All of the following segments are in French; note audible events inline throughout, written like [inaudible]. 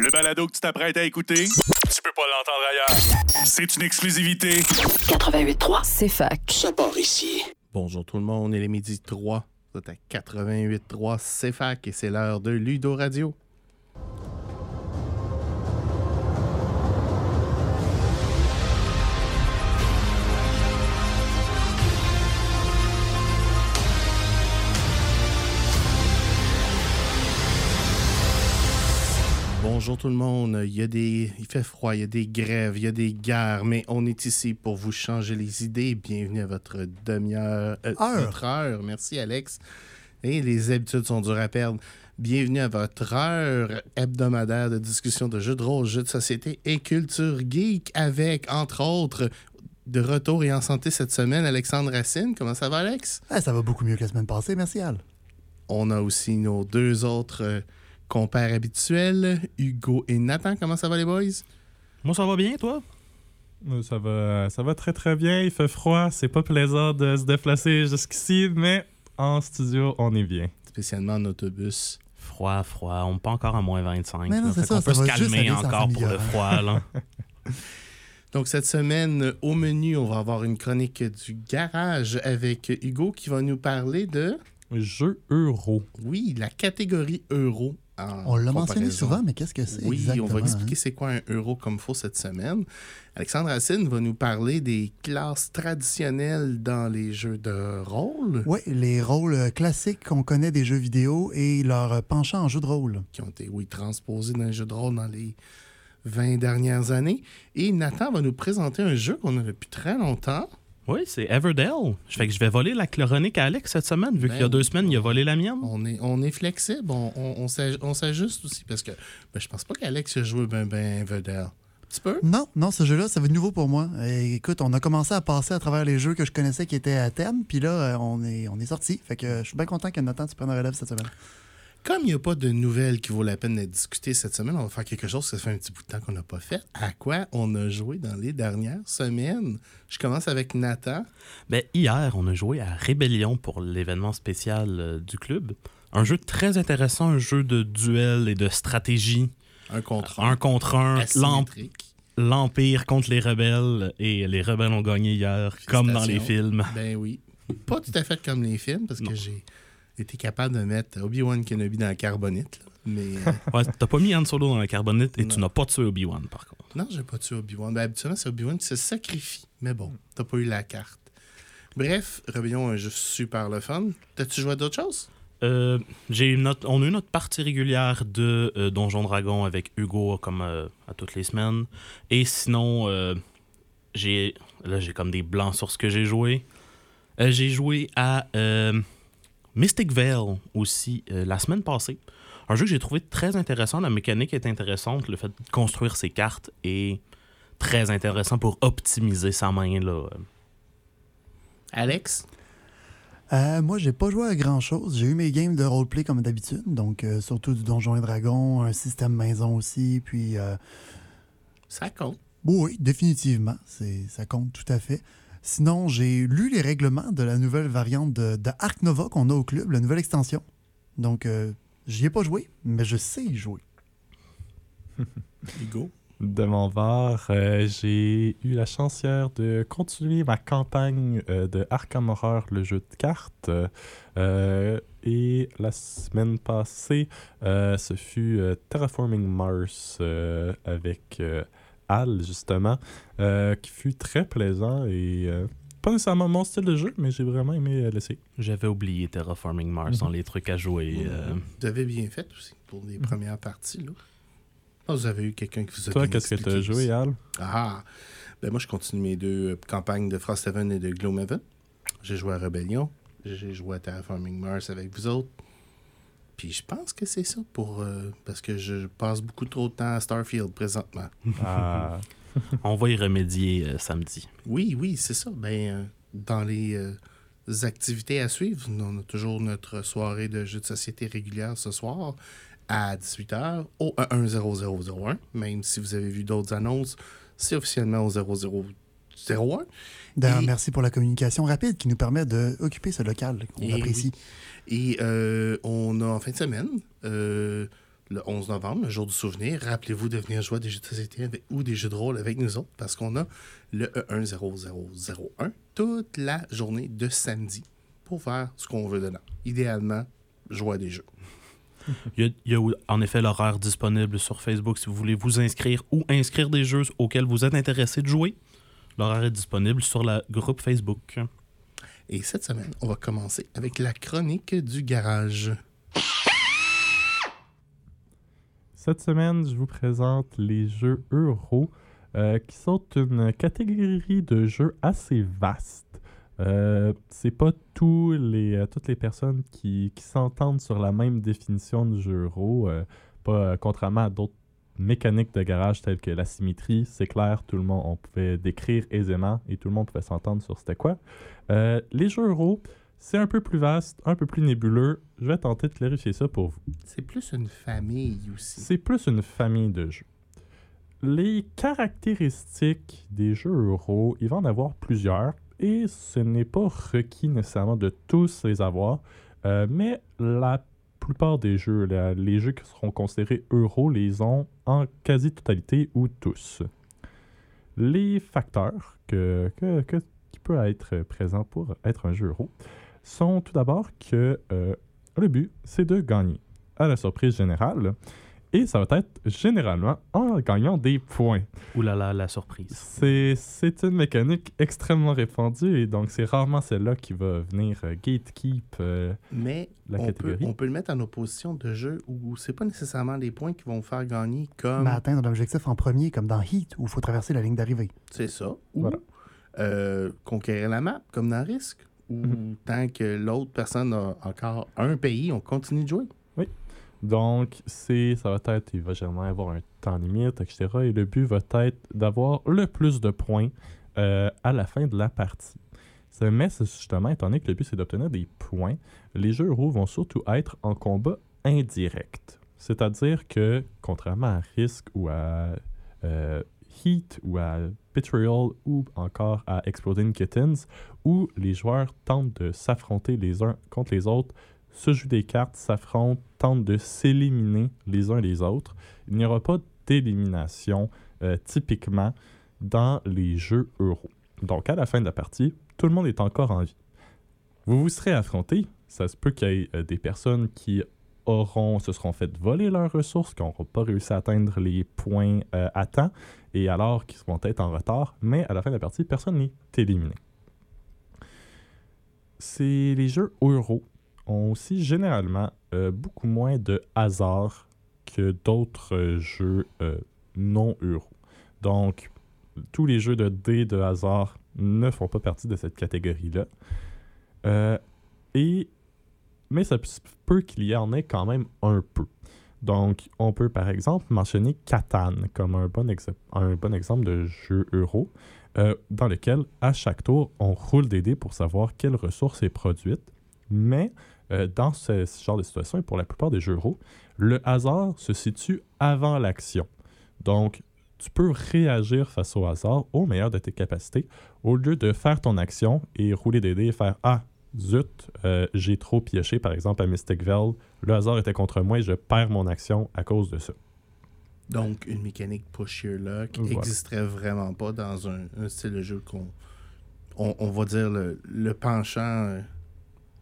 Le balado que tu t'apprêtes à écouter, tu peux pas l'entendre ailleurs. C'est une exclusivité. 88.3, c'est fac. Ça part ici. Bonjour tout le monde, il est midi 3. Vous êtes à 88.3 CFAC et c'est l'heure de Ludo Radio. Bonjour tout le monde. Il y a des, il fait froid, il y a des grèves, il y a des guerres, mais on est ici pour vous changer les idées. Bienvenue à votre demi-heure, euh, Heure. Merci Alex. Et les habitudes sont dures à perdre. Bienvenue à votre heure hebdomadaire de discussion de jeux de rôle, jeux de société et culture geek avec, entre autres, de retour et en santé cette semaine, Alexandre Racine. Comment ça va, Alex? Ah, ça va beaucoup mieux que la semaine passée, merci Al. On a aussi nos deux autres compères habituels, Hugo et Nathan. Comment ça va, les boys? Moi, ça va bien, toi? Euh, Ça va, ça va très très bien. Il fait froid. C'est pas plaisant de se déplacer jusqu'ici, mais en studio, on est bien. Spécialement en autobus. Froid, froid. On n'est pas encore à moins 25. Mais non, là. ça, qu'on peut ça se calmer encore pour le s'améliore. froid, là. [laughs] Donc, cette semaine, au menu, on va avoir une chronique du garage avec Hugo qui va nous parler de, Jeux euro. oui, la catégorie euro. En On l'a mentionné souvent, mais qu'est-ce que c'est Oui, exactement? on va hein? expliquer c'est quoi un euro comme faut cette semaine. Alexandre Racine va nous parler des classes traditionnelles dans les jeux de rôle Oui, les rôles classiques qu'on connaît des jeux vidéo et leur penchant en jeu de rôle. qui ont été, oui, transposés dans les jeux de rôle dans les 20 dernières années. Et Nathan va nous présenter un jeu qu'on a depuis très longtemps. Oui, c'est Everdell. Je fais que je vais voler la chloronique à Alex cette semaine, vu Ben qu'il y a deux oui. semaines, il a volé la mienne. On est, on est flexible, on, on, on s'aj- on s'ajuste aussi parce que ben, je pense pas qu'Alex a joué ben ben Vedel. Un petit peu? Non, non, ce jeu-là, ça va être nouveau pour moi. Et écoute, on a commencé à passer à travers les jeux que je connaissais qui étaient à thème, puis là, euh, on est, on est sorti. Fait que je suis bien content que Nathan, tu prennes un relève cette semaine. Comme il n'y a pas de nouvelles qui vaut la peine d'être discutées cette semaine, on va faire quelque chose que ça fait un petit bout de temps qu'on n'a pas fait. À quoi on a joué dans les dernières semaines? Je commence avec Nathan. Ben, hier, on a joué à Rébellion pour l'événement spécial euh, du club. Un jeu très intéressant, un jeu de duel et de stratégie. Un contre Un contre un. l'em- Asymétrique. L'Empire contre les rebelles. Et les rebelles ont gagné hier, comme dans les films. Ben oui. Pas tout à fait comme les films, parce que j'ai été capable de mettre Obi-Wan Kenobi dans la carbonite. là. Mais euh, [laughs] Ouais, t'as pas mis Han Solo dans la carbonite et Non. tu n'as pas tué Obi-Wan, par contre. non, j'ai pas tué Obi-Wan. Ben, habituellement, c'est Obi-Wan qui se sacrifie. Mais bon, t'as pas eu la carte. Bref, Rebellion, un jeu super le fun. T'as-tu joué à d'autres choses? Euh, j'ai une note, on a une autre partie régulière de euh, Donjon Dragon avec Hugo comme euh, à toutes les semaines. Et sinon, euh, j'ai là j'ai comme des blancs sur ce que j'ai joué. Euh, j'ai joué à euh, Mystic Veil aussi euh, la semaine passée. Un jeu que j'ai trouvé très intéressant. La mécanique est intéressante. Le fait de construire ses cartes est très intéressant pour optimiser sa main là. Alex? Euh, moi, j'ai pas joué à grand-chose. J'ai eu mes games de roleplay comme d'habitude, donc euh, surtout du Donjon et Dragon, un système maison aussi, puis... euh, Ça compte. Oui, définitivement. C'est, ça compte tout à fait. Sinon, j'ai lu les règlements de la nouvelle variante de, de Arc Nova qu'on a au club, la nouvelle extension. Donc, euh, j'y ai pas joué, mais je sais y jouer. [laughs] Hugo? De mon bord, euh, j'ai eu la chance hier de continuer ma campagne euh, de Arkham Horror, le jeu de cartes. Euh, et la semaine passée, euh, ce fut euh, Terraforming Mars euh, avec Al, justement, euh, qui fut très plaisant et euh, pas nécessairement mon style de jeu, mais j'ai vraiment aimé euh, l'essayer. J'avais oublié Terraforming Mars dans les trucs à jouer. euh, Vous avez bien fait aussi pour les premières parties. Là. Vous avez eu quelqu'un qui vous a Toi, qu'est-ce que tu as joué. Al? Ah! Ben moi, je continue mes deux campagnes de Frosthaven et de Gloomhaven. J'ai joué à Rebellion. J'ai joué à Terraforming Mars avec vous autres. Puis je pense que c'est ça pour... euh, parce que je passe beaucoup trop de temps à Starfield présentement. Ah, [laughs] On va y remédier euh, samedi. Oui, oui, c'est ça. Ben, euh, dans les euh, activités à suivre, on a toujours notre soirée de jeux de société régulière ce soir à 18h au 10001. Même si vous avez vu d'autres annonces, c'est officiellement au 0001. D'ailleurs, Et- merci pour la communication rapide qui nous permet d'occuper ce local qu'on Et apprécie. Et euh, on a en fin de semaine euh, le 11 novembre, le jour du souvenir, rappelez-vous de venir jouer à des jeux de société avec- ou des jeux de rôle avec nous autres parce qu'on a le E E10001 toute la journée de samedi pour faire ce qu'on veut dedans. Idéalement, jouer à des jeux. [laughs] Il y, a, il y a en effet l'horaire disponible sur Facebook si vous voulez vous inscrire ou inscrire des jeux auxquels vous êtes intéressé de jouer. L'horaire est disponible sur la groupe Facebook. Et cette semaine, on va commencer avec la chronique du garage. Cette semaine, je vous présente les jeux euro, euh, qui sont une catégorie de jeux assez vaste. Euh, c'est pas tous les, euh, toutes les personnes qui, qui s'entendent sur la même définition de jeu euro, euh, pas euh, contrairement à d'autres mécaniques de garage telles que la symétrie, c'est clair, tout le monde on pouvait décrire aisément et tout le monde pouvait s'entendre sur c'était quoi. Euh, les jeux euro, c'est un peu plus vaste, un peu plus nébuleux. Je vais tenter de clarifier ça pour vous. C'est plus une famille aussi. C'est plus une famille de jeux. Les caractéristiques des jeux euro, il va en avoir plusieurs et ce n'est pas requis nécessairement de tous les avoir, euh, mais la plupart des jeux, les jeux qui seront considérés euro, les ont en quasi-totalité ou tous. Les facteurs qui peuvent être présents pour être un jeu euro sont tout d'abord que euh, le but, c'est de gagner à la surprise générale. Et ça va être généralement en gagnant des points. Ouh là là, la surprise. C'est, c'est une mécanique extrêmement répandue et donc c'est rarement celle-là qui va venir euh, gatekeep. euh, Mais La on, peut, catégorie. on peut le mettre en opposition de jeux où c'est pas nécessairement les points qui vont vous faire gagner comme Mais atteindre l'objectif en premier, comme dans Heat, où il faut traverser la ligne d'arrivée. c'est ça, ou Voilà. euh, conquérir la map comme dans Risque, ou Mhm. tant que l'autre personne a encore un pays, on continue de jouer. Donc, c'est, ça va être, il va généralement avoir un temps limite, etc. Et le but va être d'avoir le plus de points euh, à la fin de la partie. Mais justement, étant donné que le but c'est d'obtenir des points, les jeux euro vont surtout être en combat indirect. C'est-à-dire que, contrairement à Risk ou à euh, Heat ou à Betrayal ou encore à Exploding Kittens, où les joueurs tentent de s'affronter les uns contre les autres se jouent des cartes, s'affrontent, tentent de s'éliminer les uns les autres. Il n'y aura pas d'élimination euh, typiquement dans les jeux euro. Donc à la fin de la partie, tout le monde est encore en vie. Vous vous serez affrontés. Ça se peut qu'il y ait euh, des personnes qui auront, se seront fait voler leurs ressources, qui n'auront pas réussi à atteindre les points euh, à temps, et alors qu'ils vont être en retard. Mais à la fin de la partie, personne n'est éliminé. C'est les jeux euro ont aussi généralement euh, beaucoup moins de hasard que d'autres euh, jeux euh, non euro. Donc, tous les jeux de dés de hasard ne font pas partie de cette catégorie-là. Et, mais ça peut qu'il y en ait quand même un peu. Donc, on peut par exemple mentionner Catan comme un bon, exemple de jeu euro dans lequel, à chaque tour, on roule des dés pour savoir quelle ressource est produite. Mais euh, dans ce, ce genre de situation, et pour la plupart des jeux euro, le hasard se situe avant l'action. Donc, tu peux réagir face au hasard au meilleur de tes capacités au lieu de faire ton action et rouler des dés et faire Ah, zut, euh, j'ai trop pioché, par exemple, à Mystic Vale. Le hasard était contre moi et je perds mon action à cause de ça. Donc, une mécanique push your luck Voilà. n'existerait vraiment pas dans un, un style de jeu qu'on. On, on va dire le, le penchant.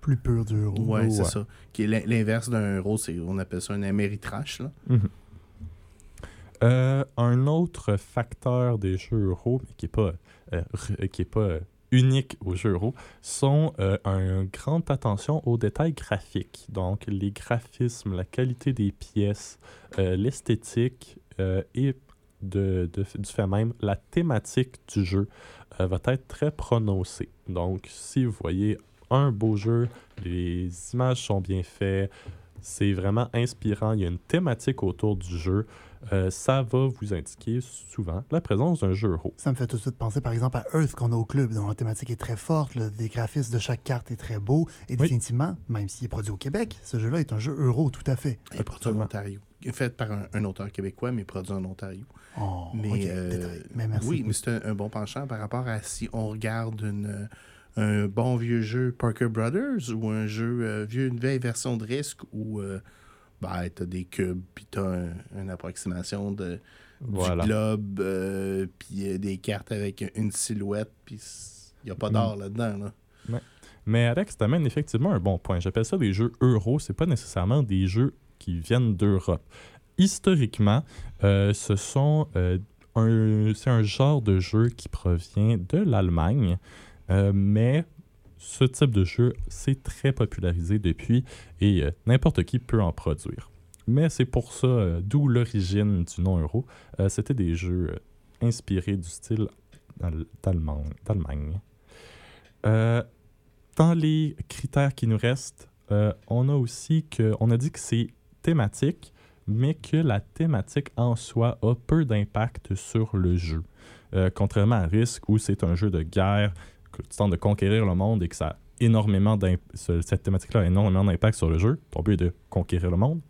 Plus pur du euro. ouais, c'est ouais. ça. Qui est l'in- l'inverse d'un euro, c'est, on appelle ça un Ameritrash. Là. Euh, un autre facteur des jeux euro, mais qui n'est pas, euh, r- qui est pas euh, unique aux jeux euro, sont euh, une grande attention aux détails graphiques. Donc, les graphismes, la qualité des pièces, euh, l'esthétique euh, et de, de- du fait même, la thématique du jeu euh, va être très prononcée. Donc, si vous voyez un beau jeu, les images sont bien faites, c'est vraiment inspirant, il y a une thématique autour du jeu, euh, ça va vous indiquer souvent la présence d'un jeu euro. Ça me fait tout de suite penser, par exemple, à Earth qu'on a au club, dont la thématique est très forte, le des graphismes de chaque carte est très beau, et Oui. définitivement, même s'il est produit au Québec, ce jeu-là est un jeu euro, tout à fait. Et produit en. Ontario. Fait par un, un auteur québécois, mais produit en Ontario. Oh, Mais, euh. Mais merci. oui, mais c'est un, un bon penchant par rapport à si on regarde une, euh, un bon vieux jeu Parker Brothers ou un jeu euh, vieux, une vieille version de Risk ou euh, ben, t'as des cubes, puis t'as un- une approximation de, Voilà. du globe, euh, puis euh, des cartes avec une silhouette, puis il n'y a pas d'art là-dedans. Là. Mais Alex, t'amènes effectivement un bon point. J'appelle ça des jeux euro. C'est pas nécessairement des jeux qui viennent d'Europe. Historiquement, ce sont un, c'est un genre de jeu qui provient de l'Allemagne, euh, mais ce type de jeu s'est très popularisé depuis et euh, n'importe qui peut en produire. Mais c'est pour ça, euh, d'où l'origine du nom euro. C'était des jeux inspirés du style al- d'Allemagne. dans les critères qui nous restent, on a aussi que on a dit que c'est thématique, mais que la thématique en soi a peu d'impact sur le jeu. Contrairement à Risk, où c'est un jeu de guerre, tu tentes de conquérir le monde et que ça énormément cette thématique-là a énormément d'impact sur le jeu. Ton but de conquérir le monde.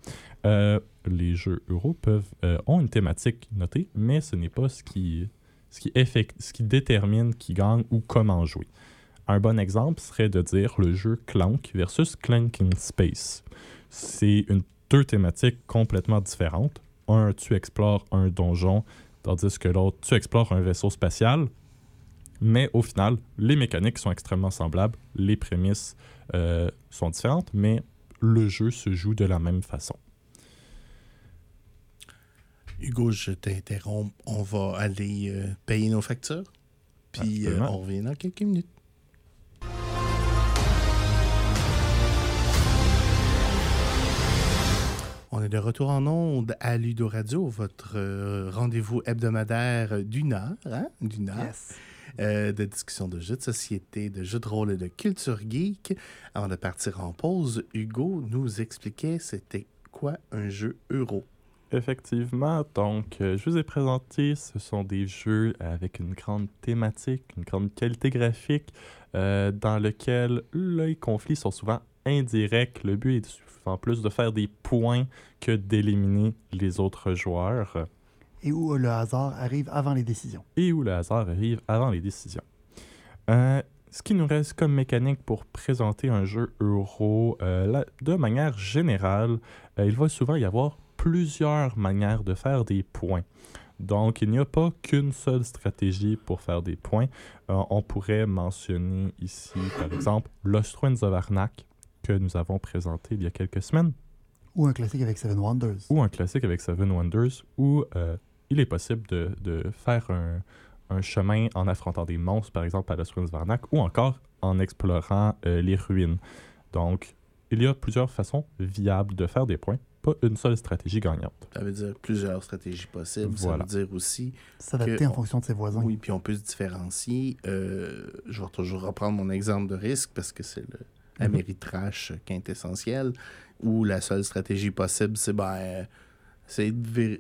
Euh, les jeux euro peuvent, euh, ont une thématique notée, mais ce n'est pas ce qui, ce, qui effect- ce qui détermine qui gagne ou comment jouer. Un bon exemple serait de dire le jeu Clank versus Clanking Space. C'est une, deux thématiques complètement différentes. Un, tu explores un donjon, tandis que l'autre, tu explores un vaisseau spatial. Mais au final, les mécaniques sont extrêmement semblables, les prémices euh, sont différentes, mais le jeu se joue de la même façon. Hugo, je t'interromps. On va aller euh, payer nos factures. Puis euh, on revient dans quelques minutes. On est de retour en onde à Ludo Radio, votre euh, rendez-vous hebdomadaire d'une heure, hein? D'une heure. Euh, de discussion de jeux de société, de jeux de rôle et de culture geek. Avant de partir en pause, Hugo nous expliquait c'était quoi un jeu euro. Effectivement, donc euh, je vous ai présenté, ce sont des jeux avec une grande thématique, une grande qualité graphique, euh, dans lequel les conflits sont souvent indirects. Le but est souvent plus de faire des points que d'éliminer les autres joueurs Et où le hasard arrive avant les décisions. et où le hasard arrive avant les décisions. Euh, ce qui nous reste comme mécanique pour présenter un jeu euro, euh, là, de manière générale, euh, il va souvent y avoir plusieurs manières de faire des points. Donc, il n'y a pas qu'une seule stratégie pour faire des points. On pourrait mentionner ici, par exemple, Lost Winds of Arnak, que nous avons présenté il y a quelques semaines Ou un classique avec Seven Wonders. ou un classique avec Seven Wonders euh, il est possible de, de faire un, un chemin en affrontant des monstres, par exemple à Winds Varnac, ou encore en explorant euh, les ruines. Donc, il y a plusieurs façons viables de faire des points, pas une seule stratégie gagnante. Ça veut dire plusieurs stratégies possibles. Voilà. Ça veut dire aussi, S'adapter que en on- fonction de ses voisins. oui, puis on peut se différencier. Euh, je vais toujours reprendre mon exemple de risque parce que c'est le Mhm. Ameritrash quintessentiel, où la seule stratégie possible, c'est ben, euh, c'est de ver-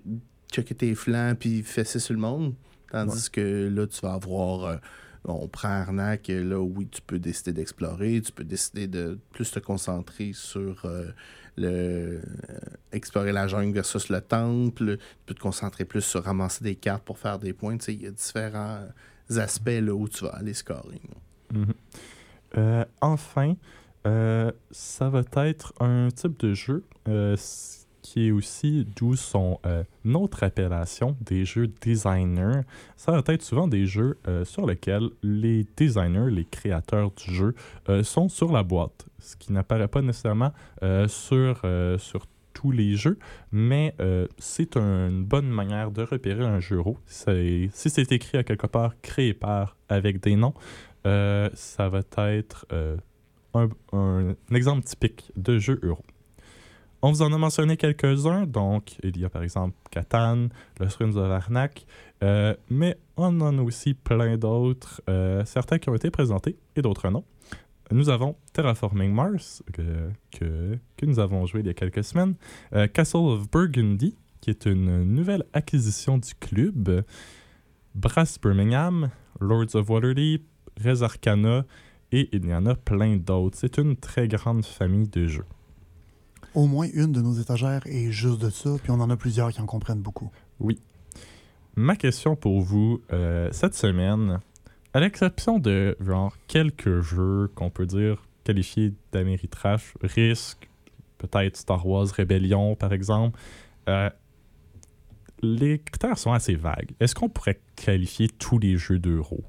checker tes flancs puis fesser sur le monde. Tandis que là, tu vas avoir. euh, on prend Arnaque, là, oui, tu peux décider d'explorer, tu peux décider de plus te concentrer sur euh, le euh, explorer la jungle versus le temple, tu peux te concentrer plus sur ramasser des cartes pour faire des points. Il y a différents aspects là, où tu vas aller scorer. là. Mhm. Euh, enfin, euh, ça va être un type de jeu qui est aussi d'où son euh, notre appellation des jeux designer. Ça va être souvent des jeux euh, sur lesquels les designers, les créateurs du jeu, euh, sont sur la boîte, ce qui n'apparaît pas nécessairement sur, sur tous les jeux, mais c'est une bonne manière de repérer un jeu euro. Si c'est écrit à quelque part, créé par, avec des noms, ça va être un exemple typique de jeu euro. On vous en a mentionné quelques-uns, donc il y a par exemple Catan, le Runes of Arnak, euh, mais on en a aussi plein d'autres, euh, certains qui ont été présentés et d'autres non. Nous avons Terraforming Mars, que, que, que nous avons joué il y a quelques semaines, euh, Castle of Burgundy, qui est une nouvelle acquisition du club, Brass Birmingham, Lords of Waterdeep, Res Arcana, et il y en a plein d'autres. C'est une très grande famille de jeux. Au moins une de nos étagères est juste de ça, puis on en a plusieurs qui en comprennent beaucoup. Ma question pour vous euh, cette semaine, à l'exception de genre quelques jeux qu'on peut dire qualifiés d'Améritrash, Risk, peut-être Star Wars Rebellion, par exemple. Euh, les critères sont assez vagues. Est-ce qu'on pourrait qualifier tous les jeux d'euro?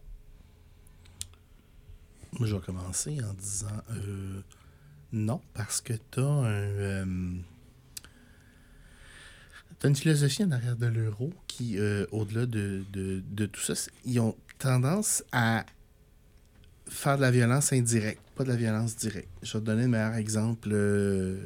Moi, je vais commencer en disant euh, non, parce que tu as un. euh, t'as une philosophie en arrière de l'euro qui, euh, au-delà de, de- de tout ça, ils ont tendance à faire de la violence indirecte, pas de la violence directe. Je vais te donner le meilleur exemple. euh,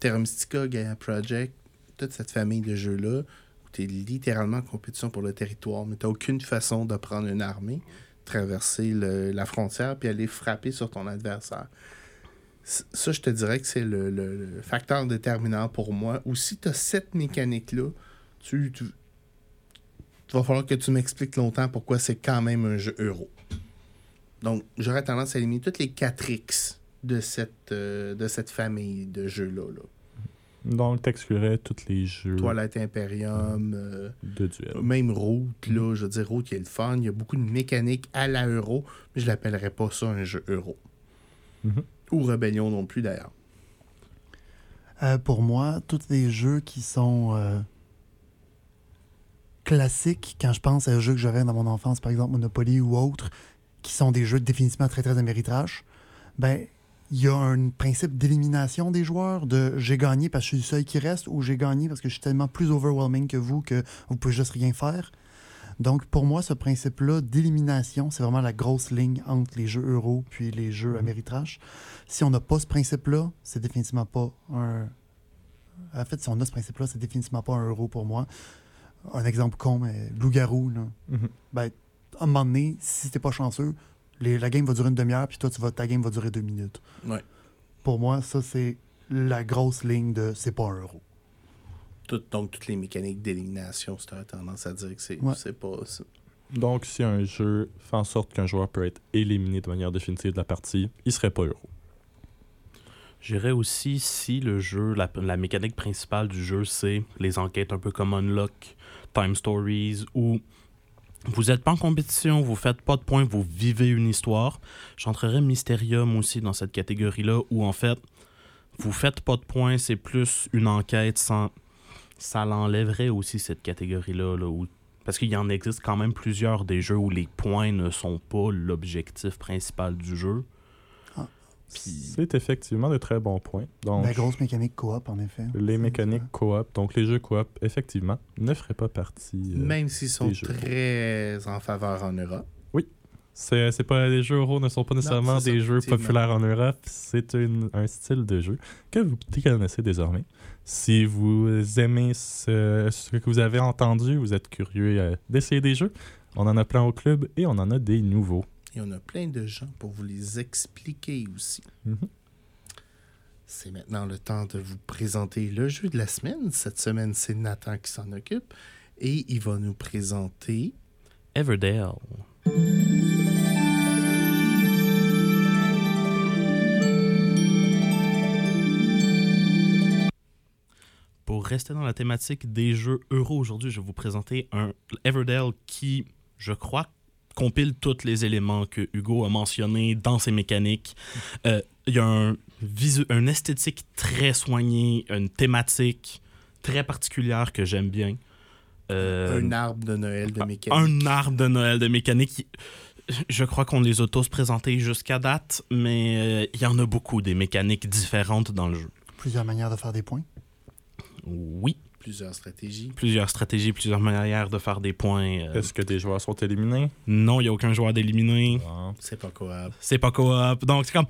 Terra Gaia Project, toute cette famille de jeux-là, où tu es littéralement en compétition pour le territoire, mais tu n'as aucune façon de prendre une armée, traverser le- la frontière, puis aller frapper sur ton adversaire. Ça, je te dirais que c'est le, le- le facteur déterminant pour moi. Ou si tu as cette mécanique-là, tu, tu- va falloir que tu m'expliques longtemps pourquoi c'est quand même un jeu euro. Donc, j'aurais tendance à éliminer toutes les 4X de cette, euh, de cette famille de jeux-là. là. Donc, t'exclurais tous les jeux Toilette Imperium, euh, de duel. même Route, là, je veux dire, Route, il y a le fun. Il y a beaucoup de mécaniques à la euro, mais je l'appellerais pas ça un jeu euro. Mhm. Ou Rebellion non plus, d'ailleurs. Euh, pour moi, tous les jeux qui sont euh, classiques, quand je pense à un jeu que j'aurais dans mon enfance, par exemple Monopoly ou autre, qui sont des jeux définitivement très très améritrages, ben il y a un principe d'élimination des joueurs, de j'ai gagné parce que je suis le seul qui reste ou j'ai gagné parce que je suis tellement plus overwhelming que vous que vous pouvez juste rien faire. Donc pour moi, ce principe-là d'élimination, c'est vraiment la grosse ligne entre les jeux euro puis les jeux améritrages. Si on n'a pas ce principe-là, c'est définitivement pas un. En fait, si on a ce principe-là, c'est définitivement pas un euro pour moi. Un exemple con, mais loup-garou, là. Mhm. Ben, à un moment donné, si t'es pas chanceux, les- la game va durer une demi-heure, puis toi, tu vas, ta game va durer deux minutes. Ouais. Pour moi, ça, c'est la grosse ligne de c'est pas un euro. Tout- donc, toutes les mécaniques d'élimination, tu as tendance à dire que c'est Ouais. c'est pas. Donc, si un jeu fait en sorte qu'un joueur peut être éliminé de manière définitive de la partie, il serait pas euro. J'irais aussi si le jeu, la, la mécanique principale du jeu, c'est les enquêtes un peu comme Unlock, Time Stories, où vous n'êtes pas en compétition, vous faites pas de points, vous vivez une histoire. J'entrerais Mysterium aussi dans cette catégorie-là, où en fait, vous faites pas de points, c'est plus une enquête sans. Ça l'enlèverait aussi cette catégorie-là, là, où- parce qu'il y en existe quand même plusieurs des jeux où les points ne sont pas l'objectif principal du jeu. C'est effectivement de très bons points. Donc, La grosse mécanique coop, en effet. les mécaniques coop, donc les jeux coop, effectivement, ne feraient pas partie. euh, Même s'ils sont des jeux. très en faveur en Europe. C'est, c'est pas, les jeux euro ne sont pas nécessairement ça, des jeux populaires en Europe. C'est une- un style de jeu que vous connaissez désormais. Si vous aimez ce, ce que vous avez entendu, vous êtes curieux euh, d'essayer des jeux, on en a plein au club et on en a des nouveaux. Et on a plein de gens pour vous les expliquer aussi. Mhm. C'est maintenant le temps de vous présenter le jeu de la semaine. Cette semaine, c'est Nathan qui s'en occupe. Et il va nous présenter. Everdale. Rester dans la thématique des jeux euro aujourd'hui, je vais vous présenter un Everdale qui, je crois, compile tous les éléments que Hugo a mentionnés dans ses mécaniques. Euh, Il y a un, visu un esthétique très soigné, une thématique très particulière que j'aime bien. Euh, un arbre de Noël de mécanique. un arbre de Noël de mécanique. Je crois qu'on les a tous présentés jusqu'à date, mais euh, il y en a beaucoup des mécaniques différentes dans le jeu. Plusieurs manières de faire des points. Oui, Plusieurs stratégies. plusieurs stratégies, plusieurs manières de faire des points. euh, Est-ce que des joueurs sont éliminés? non, il n'y a aucun joueur d'éliminer. Ah. C'est pas coop. C'est pas coop. Donc, c'est comme.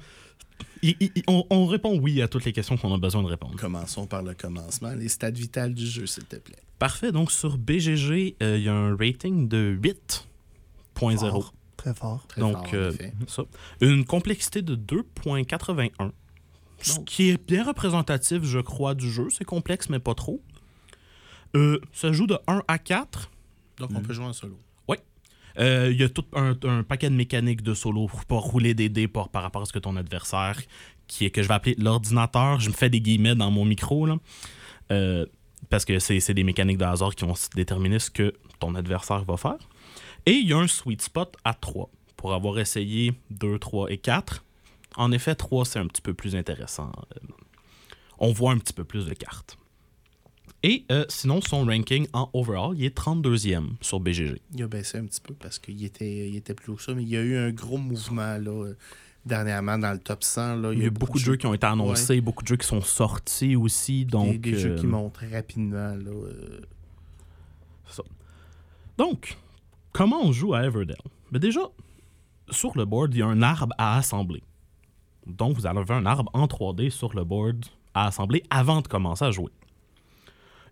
il- il- il- on, on répond oui à toutes les questions qu'on a besoin de répondre. Commençons par le commencement. Les stats vitales du jeu, s'il te plaît. Parfait. Donc, sur BGG, euh, il y a un rating de 8.0. Fort. Très fort. Très Donc, fort, en euh, ça. Une complexité de 2.81. Ce qui est bien représentatif, je crois, du jeu. C'est complexe, mais pas trop. Euh, ça joue de 1 à 4. Donc, on peut jouer en solo. Euh, Il y a tout un, un paquet de mécaniques de solo pour pas rouler des dés par, par rapport à ce que ton adversaire, qui est que je vais appeler l'ordinateur, je me fais des guillemets dans mon micro, là, Euh, parce que c'est des mécaniques de hasard qui vont déterminer ce que ton adversaire va faire. Et il y a un sweet spot à 3 pour avoir essayé 2, 3 et 4. En effet, 3, c'est un petit peu plus intéressant. Euh, on voit un petit peu plus de cartes. Et euh, sinon, son ranking en overall, il est 32e sur BGG. Il a baissé un petit peu parce qu'il était, il était plus haut que ça, mais il y a eu un gros mouvement là, euh, dernièrement dans le top 100. Là. Il y a beaucoup de jeux qui ont été annoncés, beaucoup de jeux qui sont sortis aussi. Donc, des, des jeux qui montent rapidement. Là, ça. Donc, comment on joue à Everdell? Ben déjà, sur le board, il y a un arbre à assembler. Donc, vous avez un arbre en 3D sur le board à assembler avant de commencer à jouer.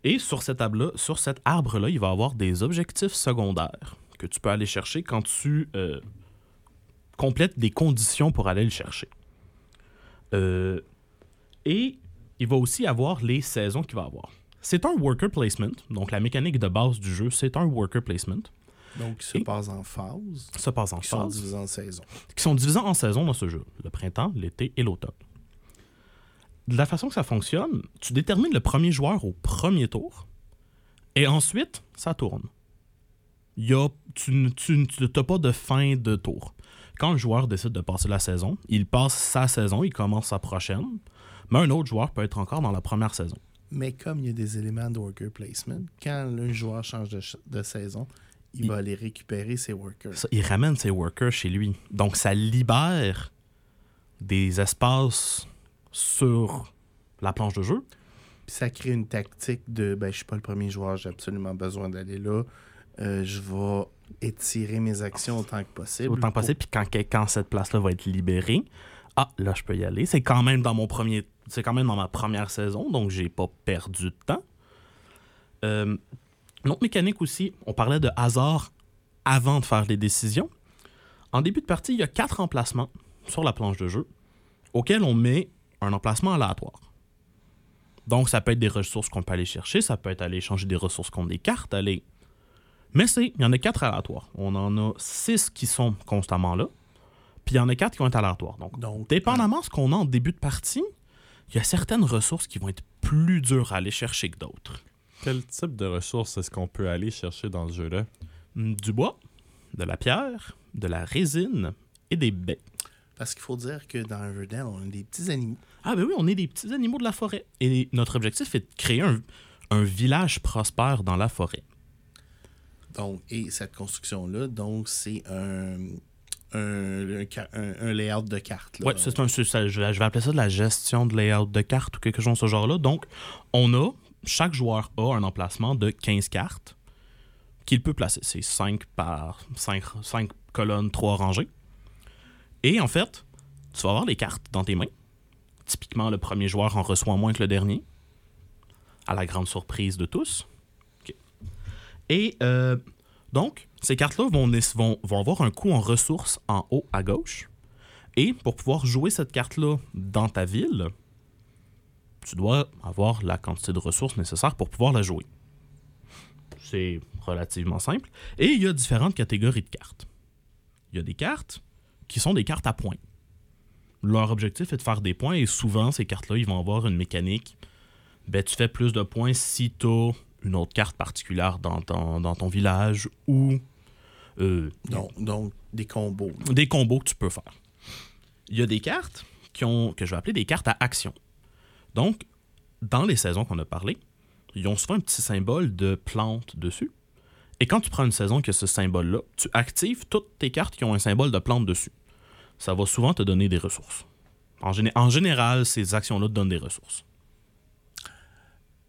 Et sur cet arbre-là, sur cet arbre-là, il va y avoir des objectifs secondaires que tu peux aller chercher quand tu euh, complètes des conditions pour aller le chercher. Euh, et il va aussi avoir les saisons qu'il va avoir. C'est un worker placement, donc la mécanique de base du jeu, c'est un worker placement. Donc, il se Et- passe en phase. Ça passe en Qui sont phase. divisés en saison. qui sont divisés en saisons dans ce jeu. Le printemps, l'été et l'automne. De la façon que ça fonctionne, tu détermines le premier joueur au premier tour et ensuite, ça tourne. Y a, tu n- tu n'as pas de fin de tour. Quand un joueur décide de passer la saison, il passe sa saison, il commence sa prochaine, mais un autre joueur peut être encore dans la première saison. Mais comme il y a des éléments de worker placement, quand un joueur change de, ch- de saison, il, Il- va aller récupérer ses workers. Ça, il ramène ses workers chez lui. Donc, ça libère des espaces sur la planche de jeu Puis ça crée une tactique de ben, je suis pas le premier joueur, j'ai absolument besoin d'aller là. Euh, je vais étirer mes actions autant que possible. autant que possible. Puis quand, quand cette place-là va être libérée, ah, là, je peux y aller. C'est quand même dans mon premier. C'est quand même dans ma première saison, donc j'ai pas perdu de temps. Euh, une autre mécanique aussi, on parlait de hasard avant de faire les décisions. En début de partie, il y a quatre emplacements sur la planche de jeu auxquels on met un emplacement aléatoire. Donc, ça peut être des ressources qu'on peut aller chercher, ça peut être aller échanger des ressources contre des cartes, aller. Mais c'est, il y en a quatre aléatoires. On en a six qui sont constamment là, puis il y en a quatre qui vont être aléatoires. Donc, Donc, dépendamment de ce qu'on a en début de partie, il y a certaines ressources qui vont être plus dures à aller chercher que d'autres. Quel type de ressources est-ce qu'on peut aller chercher dans ce jeu-là? Hmm, Du bois, de la pierre, de la résine et des baies. Parce qu'il faut dire que dans Everdell, on a des petits animaux. Ah ben oui, on est des petits animaux de la forêt. Et notre objectif est de créer un, un village prospère dans la forêt. Donc, et cette construction-là, donc, c'est un, un, un ca- un- un layout de carte. c'est un, ça, je, vais- je vais appeler ça de la gestion de layout de cartes ou quelque chose de ce genre-là. Donc, on a, chaque joueur a un emplacement de 15 cartes qu'il peut placer. C'est 5 par 5, colonnes, 3 rangées. Et en fait, tu vas avoir les cartes dans tes mains. Typiquement, le premier joueur en reçoit moins que le dernier, à la grande surprise de tous. Et euh, donc, ces cartes-là vont, vont avoir un coût en ressources en haut à gauche. Et pour pouvoir jouer cette carte-là dans ta ville, tu dois avoir la quantité de ressources nécessaires pour pouvoir la jouer. C'est relativement simple. Et il y a différentes catégories de cartes. Il y a des cartes qui sont des cartes à points. Leur objectif est de faire des points et souvent, ces cartes-là, ils vont avoir une mécanique. Ben, tu fais plus de points si tu as une autre carte particulière dans ton, dans ton village ou euh, Donc, donc, des combos. des combos que tu peux faire. Il y a des cartes qui ont, que je vais appeler des cartes à action. Donc, dans les saisons qu'on a parlé, ils ont souvent un petit symbole de plante dessus. Et quand tu prends une saison qui a ce symbole-là, tu actives toutes tes cartes qui ont un symbole de plante dessus. Ça va souvent te donner des ressources. En, géné- en général, ces actions-là te donnent des ressources.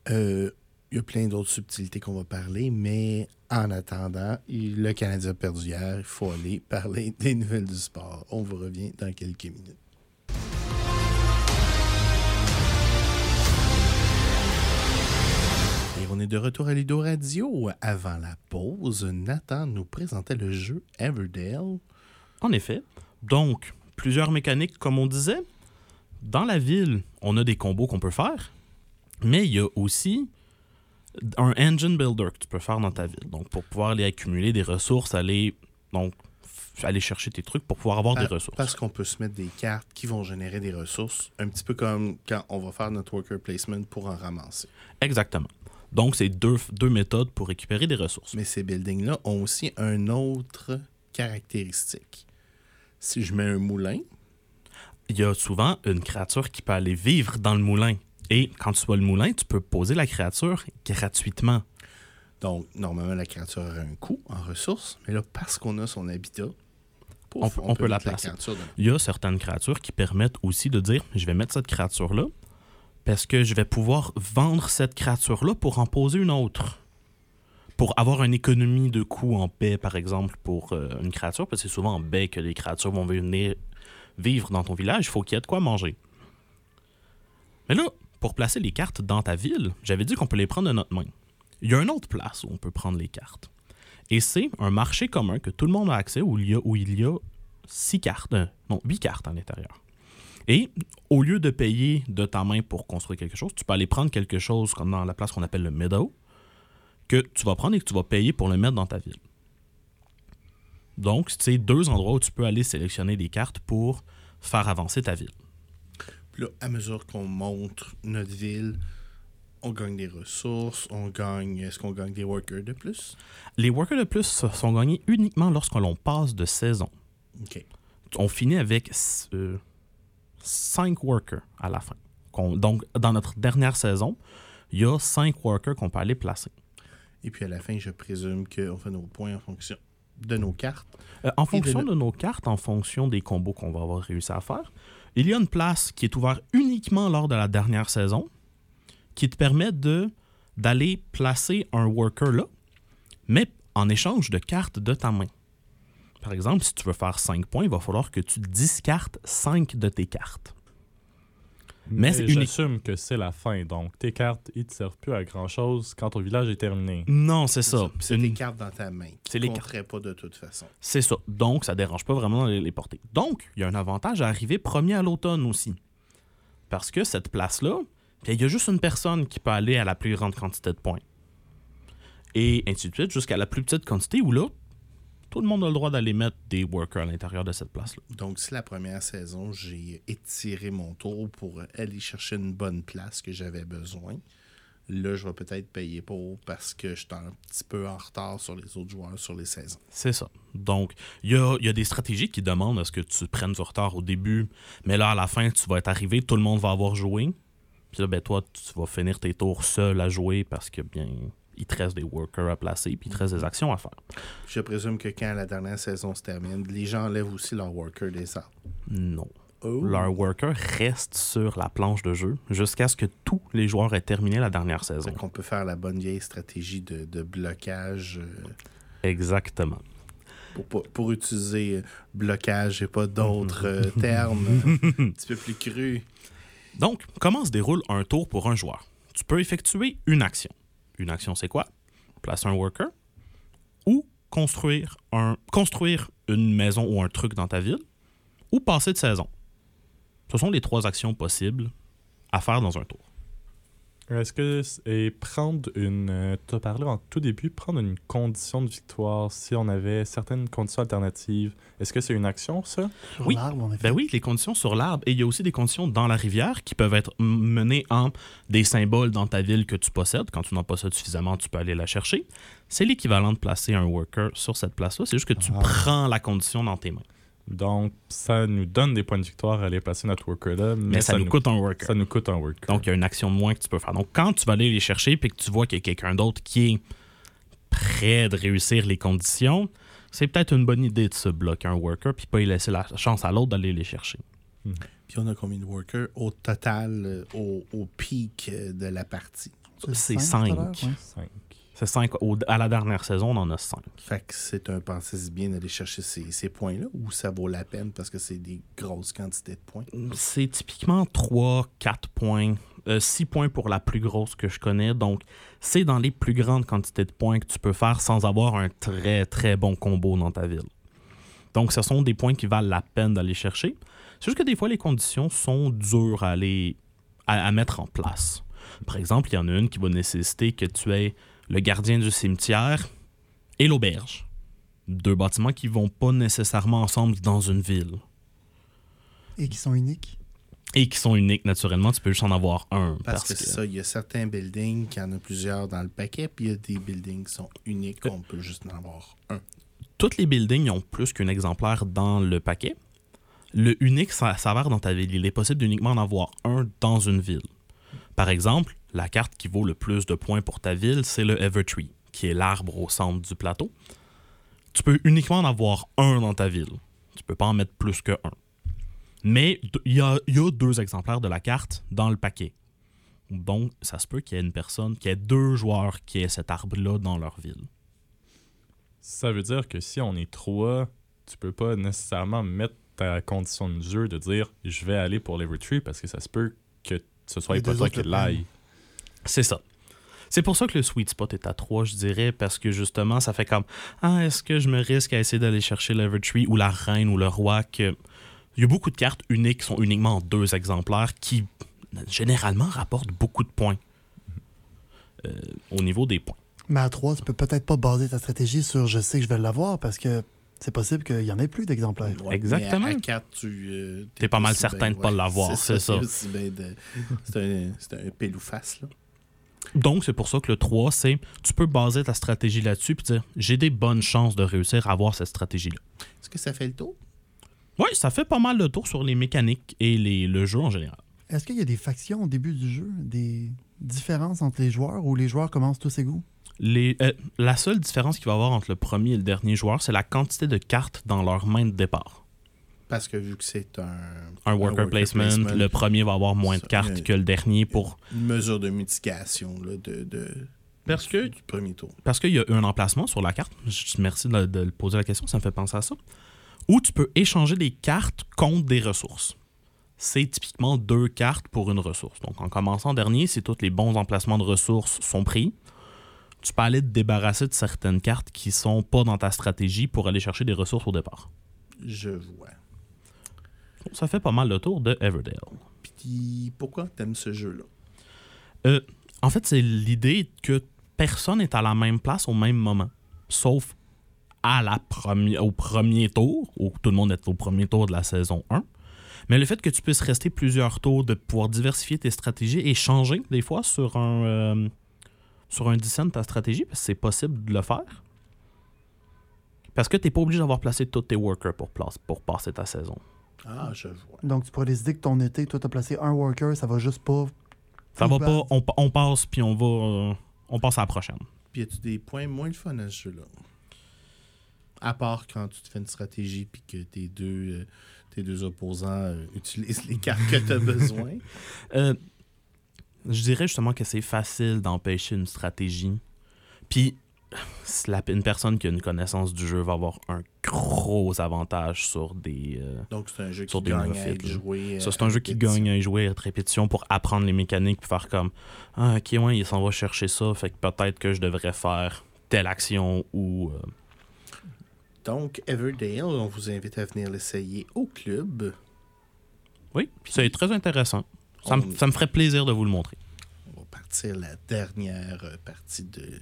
Euh, Il y a plein d'autres subtilités qu'on va parler, mais en attendant, le Canadien a perdu hier. Il faut aller [laughs] parler des nouvelles du sport. On vous revient dans quelques minutes. On est de retour à Ludo Radio. Avant la pause, Nathan nous présentait le jeu Everdale. En effet. Donc, plusieurs mécaniques, comme on disait. Dans la ville, on a des combos qu'on peut faire, mais il y a aussi un engine builder que tu peux faire dans ta ville. Donc, pour pouvoir aller accumuler des ressources, aller, donc, aller chercher tes trucs pour pouvoir avoir des ressources. Parce qu'on peut se mettre des cartes qui vont générer des ressources, un petit peu comme quand on va faire notre worker placement pour en ramasser. Exactement. Donc, c'est deux, deux méthodes pour récupérer des ressources. Mais ces buildings-là ont aussi une autre caractéristique. Si je mets un moulin, Il y a souvent une créature qui peut aller vivre dans le moulin. Et quand tu vois le moulin, tu peux poser la créature gratuitement. Donc, normalement, la créature a un coût en ressources, mais là, parce qu'on a son habitat, pouf, On- on peut la placer. Il y a certaines créatures qui permettent aussi de dire je vais mettre cette créature-là parce que je vais pouvoir vendre cette créature-là pour en poser une autre. Pour avoir une économie de coût en paix, par exemple, pour euh, une créature, parce que c'est souvent en baie que les créatures vont venir vivre dans ton village, il faut qu'il y ait de quoi manger. Mais là, pour placer les cartes dans ta ville, j'avais dit qu'on peut les prendre de notre main. Il y a une autre place où on peut prendre les cartes. Et c'est un marché commun que tout le monde a accès où il y a, où six cartes, euh, non, huit cartes à l'intérieur. Et au lieu de payer de ta main pour construire quelque chose, tu peux aller prendre quelque chose comme dans la place qu'on appelle le meadow, que tu vas prendre et que tu vas payer pour le mettre dans ta ville. Donc, c'est deux endroits où tu peux aller sélectionner des cartes pour faire avancer ta ville. Puis là, à mesure qu'on montre notre ville, on gagne des ressources, on gagne. Est-ce qu'on gagne des workers de plus? Les workers de plus sont gagnés uniquement lorsqu'on passe de saison. OK. on finit avec 5 workers à la fin. Donc, dans notre dernière saison, il y a 5 workers qu'on peut aller placer. Et puis à la fin, je présume qu'on fait nos points en fonction de nos cartes. Euh, en de fonction no- de nos cartes, en fonction des combos qu'on va avoir réussi à faire, il y a une place qui est ouverte uniquement lors de la dernière saison qui te permet de d'aller placer un worker là, mais en échange de cartes de ta main. Par exemple, si tu veux faire 5 points, il va falloir que tu discartes 5 de tes cartes. Mais Mais, j'assume que c'est la fin, donc tes cartes, ils te servent plus à grand-chose quand ton village est terminé. Non, c'est ça. C'est Une- des cartes dans ta main. C'est Tu les compterais pas de toute façon. C'est ça. Donc, ça dérange pas vraiment de les porter. Donc, il y a un avantage à arriver premier à l'automne aussi. Parce que cette place-là, il y a juste une personne qui peut aller à la plus grande quantité de points. Et ainsi de suite, jusqu'à la plus petite quantité où là, tout le monde a le droit d'aller mettre des workers à l'intérieur de cette place-là. Donc, si la première saison, j'ai étiré mon tour pour aller chercher une bonne place que j'avais besoin, là, je vais peut-être payer pour parce que je suis un petit peu en retard sur les autres joueurs sur les saisons. C'est ça. Donc, il y a, il y a des stratégies qui demandent à ce que tu prennes du retard au début, mais là, à la fin, tu vas être arrivé, tout le monde va avoir joué. Puis là, ben, toi, tu vas finir tes tours seul à jouer parce que, bien, il te reste des workers à placer, puis il te reste des actions à faire. Je présume que quand la dernière saison se termine, les gens enlèvent aussi leur worker des arbres. Non. Oh. Leur worker reste sur la planche de jeu jusqu'à ce que tous les joueurs aient terminé la dernière saison. Fait qu'on peut faire la bonne vieille stratégie de, de blocage euh, Exactement. pour, pas- pour utiliser euh, blocage et pas d'autres euh, [laughs] termes [laughs] un petit peu plus crus. Donc, comment se déroule un tour pour un joueur? Tu peux effectuer une action. Une action, c'est quoi? Placer un worker ou construire, construire une maison ou un truc dans ta ville ou passer de saison. Ce sont les trois actions possibles à faire dans un tour. Est-ce que et prendre une. tu as parlé en tout début, prendre une condition de victoire si on avait certaines conditions alternatives. Est-ce que c'est une action, ça? Sur Oui. l'arbre, en effet. Ben oui, les conditions sur l'arbre et il y a aussi des conditions dans la rivière qui peuvent être menées en des symboles dans ta ville que tu possèdes. Quand tu n'en possèdes suffisamment, tu peux aller la chercher. C'est l'équivalent de placer un worker sur cette place-là. C'est juste que tu Ah. prends la condition dans tes mains. Donc, ça nous donne des points de victoire à aller placer notre worker-là. Mais, mais ça, nous coûte un worker. Ça nous coûte un worker. Donc, il y a une action moins que tu peux faire. Donc, quand tu vas aller les chercher et que tu vois qu'il y a quelqu'un d'autre qui est prêt de réussir les conditions, c'est peut-être une bonne idée de se bloquer un worker puis pas y laisser la chance à l'autre d'aller les chercher. Mhm. Puis on a combien de workers au total, euh, au, au pic euh, de la partie? C'est 5. 5. C'est cinq. au- à la dernière saison, on en a cinq. Fait que c'est un pensée bien d'aller chercher ces, ces points-là ou ça vaut la peine parce que c'est des grosses quantités de points? C'est typiquement 3, 4 points. 6 points pour la plus grosse que je connais. Donc, c'est dans les plus grandes quantités de points que tu peux faire sans avoir un très, très bon combo dans ta ville. Donc, ce sont des points qui valent la peine d'aller chercher. C'est juste que des fois, les conditions sont dures à, aller, à, à mettre en place. Par exemple, il y en a une qui va nécessiter que tu aies le gardien du cimetière et l'auberge. Deux bâtiments qui vont pas nécessairement ensemble dans une ville Et qui sont uniques. et qui sont uniques naturellement. Tu peux juste en avoir un. Parce, que, c'est ça, il y a certains buildings qui en a plusieurs dans le paquet, puis il y a des buildings qui sont uniques, on peut juste en avoir un. Tous les buildings ont plus qu'un exemplaire dans le paquet. Le unique ça s'avère dans ta ville. Il est possible d'uniquement en avoir un dans une ville. Par exemple, la carte qui vaut le plus de points pour ta ville, c'est le Evertree, qui est l'arbre au centre du plateau. Tu peux uniquement en avoir un dans ta ville. Tu peux pas en mettre plus que un. Mais il y a, il y a deux exemplaires de la carte dans le paquet. Donc, ça se peut qu'il y ait une personne, qu'il y ait deux joueurs qui aient cet arbre-là dans leur ville. Ça veut dire que si on est trois, tu peux pas nécessairement mettre ta condition de jeu de dire je vais aller pour l'Evertree parce que ça se peut que ce soit Les pas toi qui le l'aille. C'est ça. C'est pour ça que le sweet spot est à 3, je dirais, parce que justement, ça fait comme Ah, est-ce que je me risque à essayer d'aller chercher l'Evertree ou la reine ou le roi que... Il y a beaucoup de cartes uniques qui sont uniquement en deux exemplaires qui généralement rapportent beaucoup de points euh, au niveau des points. Mais à 3, tu peux peut-être pas baser ta stratégie sur je sais que je vais l'avoir parce que c'est possible qu'il y en ait plus d'exemplaires. Ouais, Exactement. mais À 4, tu. euh, T'es pas mal certain bien- de pas l'avoir, c'est ça. c'est un, c'est un pile ou face, là. Donc, c'est pour ça que le 3, c'est tu peux baser ta stratégie là-dessus puis dire j'ai des bonnes chances de réussir à avoir cette stratégie-là. Est-ce que ça fait le tour? Oui, ça fait pas mal de tour sur les mécaniques et les, le jeu en général. Est-ce qu'il y a des factions au début du jeu, des différences entre les joueurs ou les joueurs commencent tous égaux? Les, euh, la seule différence qu'il va y avoir entre le premier et le dernier joueur, c'est la quantité de cartes dans leur main de départ. Parce que vu que c'est un. Un worker, placement, le premier va avoir moins de cartes que le dernier pour. Une mesure de mitigation là, de, de, Parce du, que- du premier tour. Parce qu'il y a un emplacement sur la carte. Je- Merci de, de poser la question, ça me fait penser à ça. Où tu peux échanger des cartes contre des ressources. C'est typiquement deux cartes pour une ressource. Donc en commençant dernier, si tous les bons emplacements de ressources sont pris, tu peux aller te débarrasser de certaines cartes qui sont pas dans ta stratégie pour aller chercher des ressources au départ. Je vois. Ça fait pas mal le tour de Everdale. Puis pourquoi t'aimes ce jeu-là? Euh, en fait, c'est l'idée que personne est à la même place au même moment, sauf à la au premier tour, où tout le monde est au premier tour de la saison 1. Mais le fait que tu puisses rester plusieurs tours, de pouvoir diversifier tes stratégies et changer des fois sur un, euh, sur un dessin de ta stratégie, parce que c'est possible de le faire. Parce que tu n'es pas obligé d'avoir placé tous tes workers pour, place- pour passer ta saison. Ah, je vois. Donc tu pourrais décider que ton été, toi, t'as placé un worker, ça va juste pas. Ça va pas, on, on passe puis on va, euh, on passe à la prochaine. Puis y a-tu des points moins le fun à ce jeu-là? À part quand tu te fais une stratégie puis que tes deux, euh, tes deux opposants euh, utilisent les cartes que tu as [laughs] besoin. Euh, je dirais justement que c'est facile d'empêcher une stratégie. Puis, une personne qui a une connaissance du jeu va avoir un gros avantage sur des. euh, Donc c'est un jeu Sur qui gagne à être là. joué. ça, euh, c'est un jeu qui gagne à y jouer à répétition pour apprendre les mécaniques puis faire comme Ah, ok, ouais, il s'en va chercher ça, fait que peut-être que je devrais faire telle action ou. euh, Donc Everdale, on vous invite à venir l'essayer au club. Oui, c'est très intéressant. Ça, me- ça me ferait plaisir de vous le montrer. On va partir la dernière euh, partie de,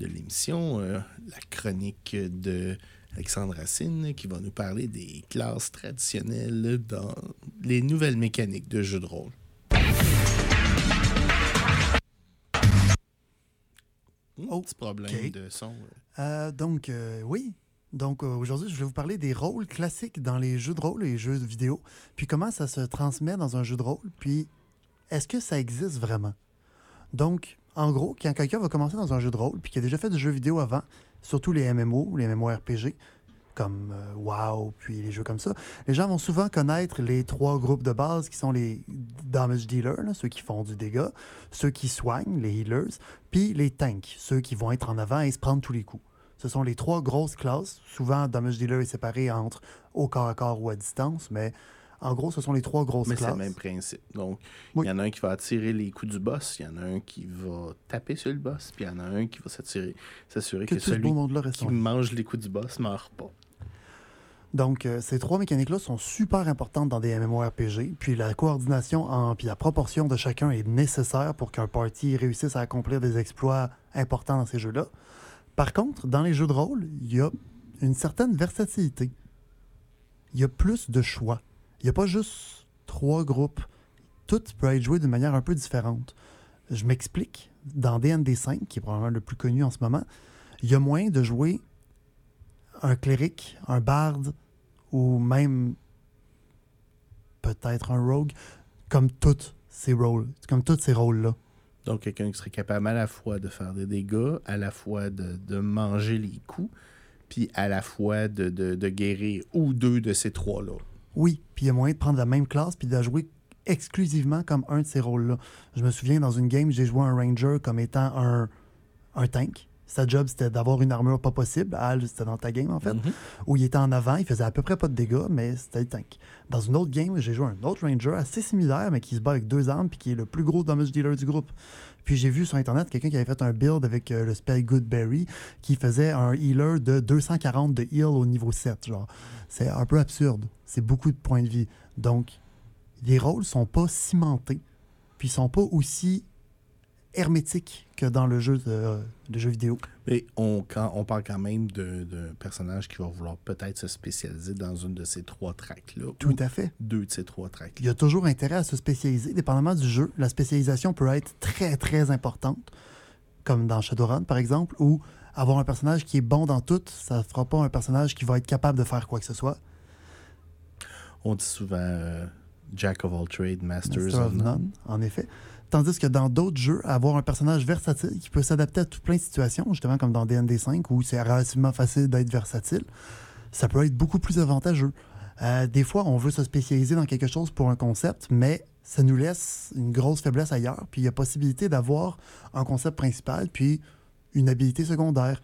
de l'émission, euh, la chronique de Alexandre Racine, qui va nous parler des classes traditionnelles dans les nouvelles mécaniques de jeux de rôle. Oh, petit problème de son. euh. Euh, donc, euh, oui. Donc, aujourd'hui, je vais vous parler des rôles classiques dans les jeux de rôle et les jeux vidéo. Puis, comment ça se transmet dans un jeu de rôle. Puis, est-ce que ça existe vraiment? Donc, en gros, quand quelqu'un va commencer dans un jeu de rôle, puis qui a déjà fait du jeu vidéo avant, surtout les MMO, les MMORPG, comme euh, WoW, puis les jeux comme ça, les gens vont souvent connaître les trois groupes de base qui sont les damage dealers, ceux qui font du dégât, ceux qui soignent, les healers, puis les tanks, ceux qui vont être en avant et se prendre tous les coups. Ce sont les trois grosses classes. Souvent, damage dealer est séparé entre au corps à corps ou à distance, mais en gros, ce sont les trois grosses Mais c'est classes. le même principe. Donc, il Oui. y en a un qui va attirer les coups du boss, il y en a un qui va taper sur le boss, puis il y en a un qui va s'attirer- s'assurer Que que, celui reste qui mange les coups du boss meurt pas. Donc, euh, ces trois mécaniques-là sont super importantes dans des MMORPG, puis la coordination en, puis la proportion de chacun est nécessaire pour qu'un party réussisse à accomplir des exploits importants dans ces jeux-là. Par contre, dans les jeux de rôle, il y a une certaine versatilité. Il y a plus de choix. Il n'y a pas juste trois groupes. Tout peut être joué d'une manière un peu différente. Je m'explique. Dans D&D 5, qui est probablement le plus connu en ce moment, il y a moyen de jouer un cléric, un barde ou même peut-être un rogue, comme toutes ces comme tous ces rôles-là. Donc, quelqu'un qui serait capable à la fois de faire des dégâts, à la fois de, de manger les coups, puis à la fois de- de guérir ou deux de ces trois-là. Oui, puis il y a moyen de prendre la même classe puis de la jouer exclusivement comme un de ces rôles-là. Je me souviens, dans une game, j'ai joué un ranger comme étant un, un tank. Sa job, c'était d'avoir une armure pas possible. Al, c'était dans ta game, en fait. Où il était en avant, il faisait à peu près pas de dégâts, mais c'était le tank. Dans une autre game, j'ai joué un autre ranger assez similaire, mais qui se bat avec deux armes puis qui est le plus gros damage dealer du groupe. Puis j'ai vu sur Internet quelqu'un qui avait fait un build avec euh, le spell Goodberry qui faisait un healer de 240 de heal au niveau 7. Genre, c'est un peu absurde. C'est beaucoup de points de vie. Donc, les rôles sont pas cimentés, puis ils sont pas aussi hermétiques que dans le jeu de, de jeu vidéo. Mais on, quand, on parle quand même de- d'un personnage qui va vouloir peut-être se spécialiser dans une de ces trois tracks-là. Tout ou à fait. deux de ces trois tracks Il y a toujours intérêt à se spécialiser, dépendamment du jeu. La spécialisation peut être très, très importante, comme dans Shadowrun, par exemple, où avoir un personnage qui est bon dans tout, ça ne fera pas un personnage qui va être capable de faire quoi que ce soit. On dit souvent euh, Jack of all trades, Masters Master of of none. None, en effet. Tandis que dans d'autres jeux, avoir un personnage versatile qui peut s'adapter à tout plein de situations, justement comme dans DND5 où c'est relativement facile d'être versatile, ça peut être beaucoup plus avantageux. Euh, des fois, on veut se spécialiser dans quelque chose pour un concept, mais ça nous laisse une grosse faiblesse ailleurs. Puis il y a possibilité d'avoir un concept principal, puis une habilité secondaire.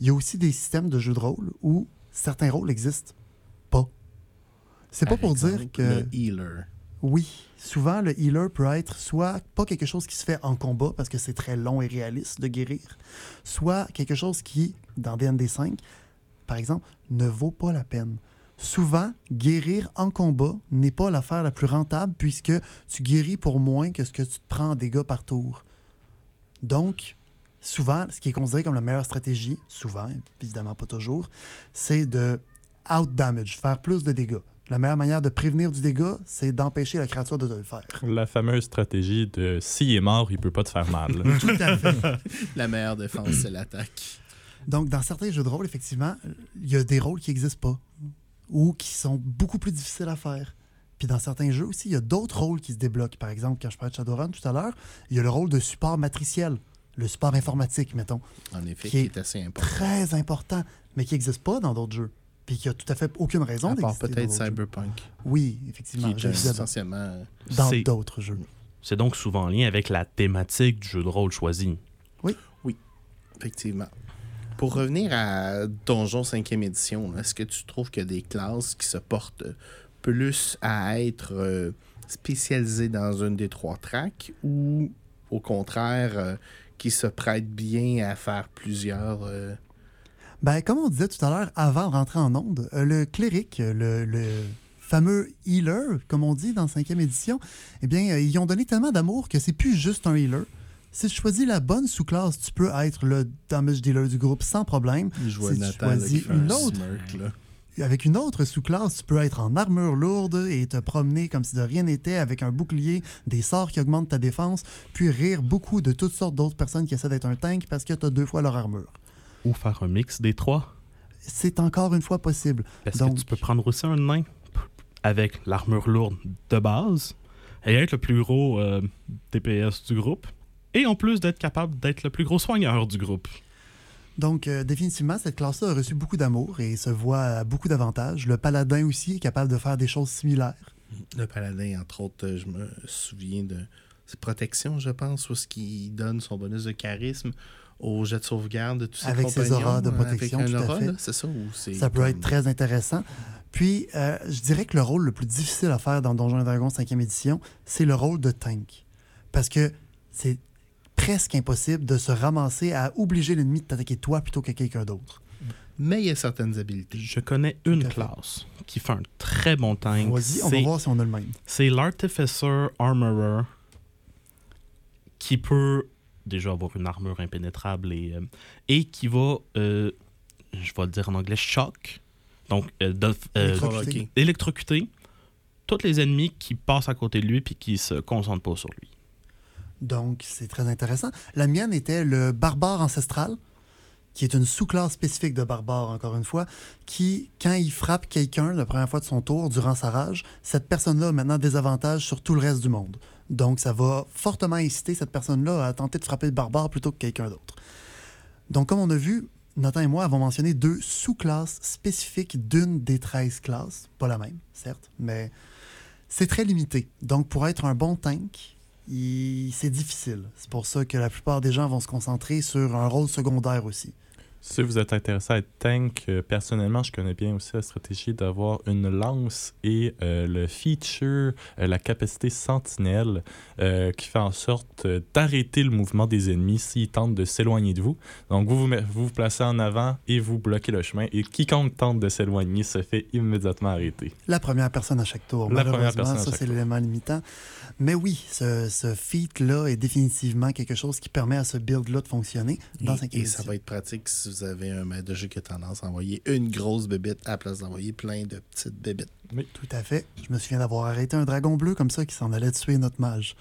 Il y a aussi des systèmes de jeux de rôle où certains rôles existent pas. C'est pas pour exemple, dire que. Le healer. Oui, souvent le healer peut être soit pas quelque chose qui se fait en combat parce que c'est très long et réaliste de guérir, soit quelque chose qui, dans DND5, par exemple, ne vaut pas la peine. Souvent, guérir en combat n'est pas l'affaire la plus rentable puisque tu guéris pour moins que ce que tu te prends en dégâts par tour. Donc, souvent, ce qui est considéré comme la meilleure stratégie, souvent, évidemment pas toujours, c'est de out-damage, faire plus de dégâts. La meilleure manière de prévenir du dégât, c'est d'empêcher la créature de te le faire. La fameuse stratégie de s'il est mort, il peut pas te faire mal. [laughs] Tout à fait. La meilleure défense, c'est l'attaque. Donc, dans certains jeux de rôle, effectivement, il y a des rôles qui n'existent pas ou qui sont beaucoup plus difficiles à faire. Puis dans certains jeux aussi, il y a d'autres rôles qui se débloquent. Par exemple, quand je parlais de Shadowrun tout à l'heure, il y a le rôle de support matriciel, le support informatique, mettons, En effet, Qui qui est est assez important. très important, mais qui n'existe pas dans d'autres jeux. Puis qui a tout à fait aucune raison À part d'exister peut-être. Cyberpunk, Oui, qui effectivement. est ça dans- essentiellement... dans C'est- d'autres jeux. C'est donc souvent en lien avec la thématique du jeu de rôle choisi. Effectivement. Pour revenir à Donjon 5e édition, est-ce que tu trouves qu'il y a des classes qui se portent plus à être euh, spécialisées dans une des trois tracks ou au contraire euh, qui se prêtent bien à faire plusieurs euh, Ben, comme on disait tout à l'heure, avant de rentrer en onde, euh, le cléric, euh, le, le fameux healer, comme on dit dans 5e édition, eh bien, euh, ils ont donné tellement d'amour que c'est plus juste un healer. Si tu choisis la bonne sous-classe, tu peux être le damage dealer du groupe sans problème. Si tu Nathan choisis une un autre, smirk, là. Avec une autre sous-classe, tu peux être en armure lourde et te promener comme si de rien n'était avec un bouclier, des sorts qui augmentent ta défense, puis rire beaucoup de toutes sortes d'autres personnes qui essaient d'être un tank parce que tu as deux fois leur armure. Ou faire un mix des trois? C'est encore une fois possible. Parce Donc- que tu peux prendre aussi un nain avec l'armure lourde de base et être le plus gros euh, DPS du groupe. Et en plus d'être capable d'être le plus gros soigneur du groupe. Donc, euh, définitivement, cette classe-là a reçu beaucoup d'amour et se voit à beaucoup d'avantages. Le paladin aussi est capable de faire des choses similaires. Le paladin, entre autres, euh, je me souviens de ses protections, je pense, où ce qui donne son bonus de charisme au jet de sauvegarde de tous ses Avec ses auras de euh, protection, tout à fait. là, c'est ça ou c'est Ça peut comme- être très intéressant. Puis, euh, je dirais que le rôle le plus difficile à faire dans Donjons et Dragons 5e édition, c'est le rôle de tank. Parce que c'est presque impossible de se ramasser à obliger l'ennemi de t'attaquer toi plutôt que quelqu'un d'autre. Mais il y a certaines habiletés. Je connais une classe qui fait un très bon tank. Vas-y, on va C'est- voir si on a le même. C'est l'Artificer Armorer qui peut déjà avoir une armure impénétrable et, euh, et qui va, euh, je vais le dire en anglais, shock. Donc, euh, de- Électrocuter. Ok. électrocuter tous les ennemis qui passent à côté de lui puis qui se concentrent pas sur lui. Donc, c'est très intéressant. La mienne était le barbare ancestral, qui est une sous-classe spécifique de barbare, encore une fois, qui, quand il frappe quelqu'un la première fois de son tour durant sa rage, cette personne-là a maintenant des avantages sur tout le reste du monde. Donc, ça va fortement inciter cette personne-là à tenter de frapper le barbare plutôt que quelqu'un d'autre. Donc, comme on a vu, Nathan et moi avons mentionné deux sous-classes spécifiques d'une des 13 classes. Pas la même, certes, mais c'est très limité. Donc, pour être un bon tank, c'est difficile. C'est pour ça que la plupart des gens vont se concentrer sur un rôle secondaire aussi. Si vous êtes intéressé à être tank, euh, personnellement, je connais bien aussi la stratégie d'avoir une lance et euh, le feature, euh, la capacité sentinelle, euh, qui fait en sorte euh, d'arrêter le mouvement des ennemis s'ils tentent de s'éloigner de vous. Donc, vous vous, met- vous vous placez en avant et vous bloquez le chemin. Et quiconque tente de s'éloigner se fait immédiatement arrêter. La première personne à chaque tour. La première Malheureusement, personne ça, c'est l'élément limitant. Mais oui, ce, ce feat-là est définitivement quelque chose qui permet à ce build-là de fonctionner dans Et, 5 et ça va être pratique si vous avez un maître de jeu qui a tendance à envoyer une grosse bébite à la place d'envoyer plein de petites bébites. Tout à fait. Je me souviens d'avoir arrêté un dragon bleu comme ça qui s'en allait tuer notre mage.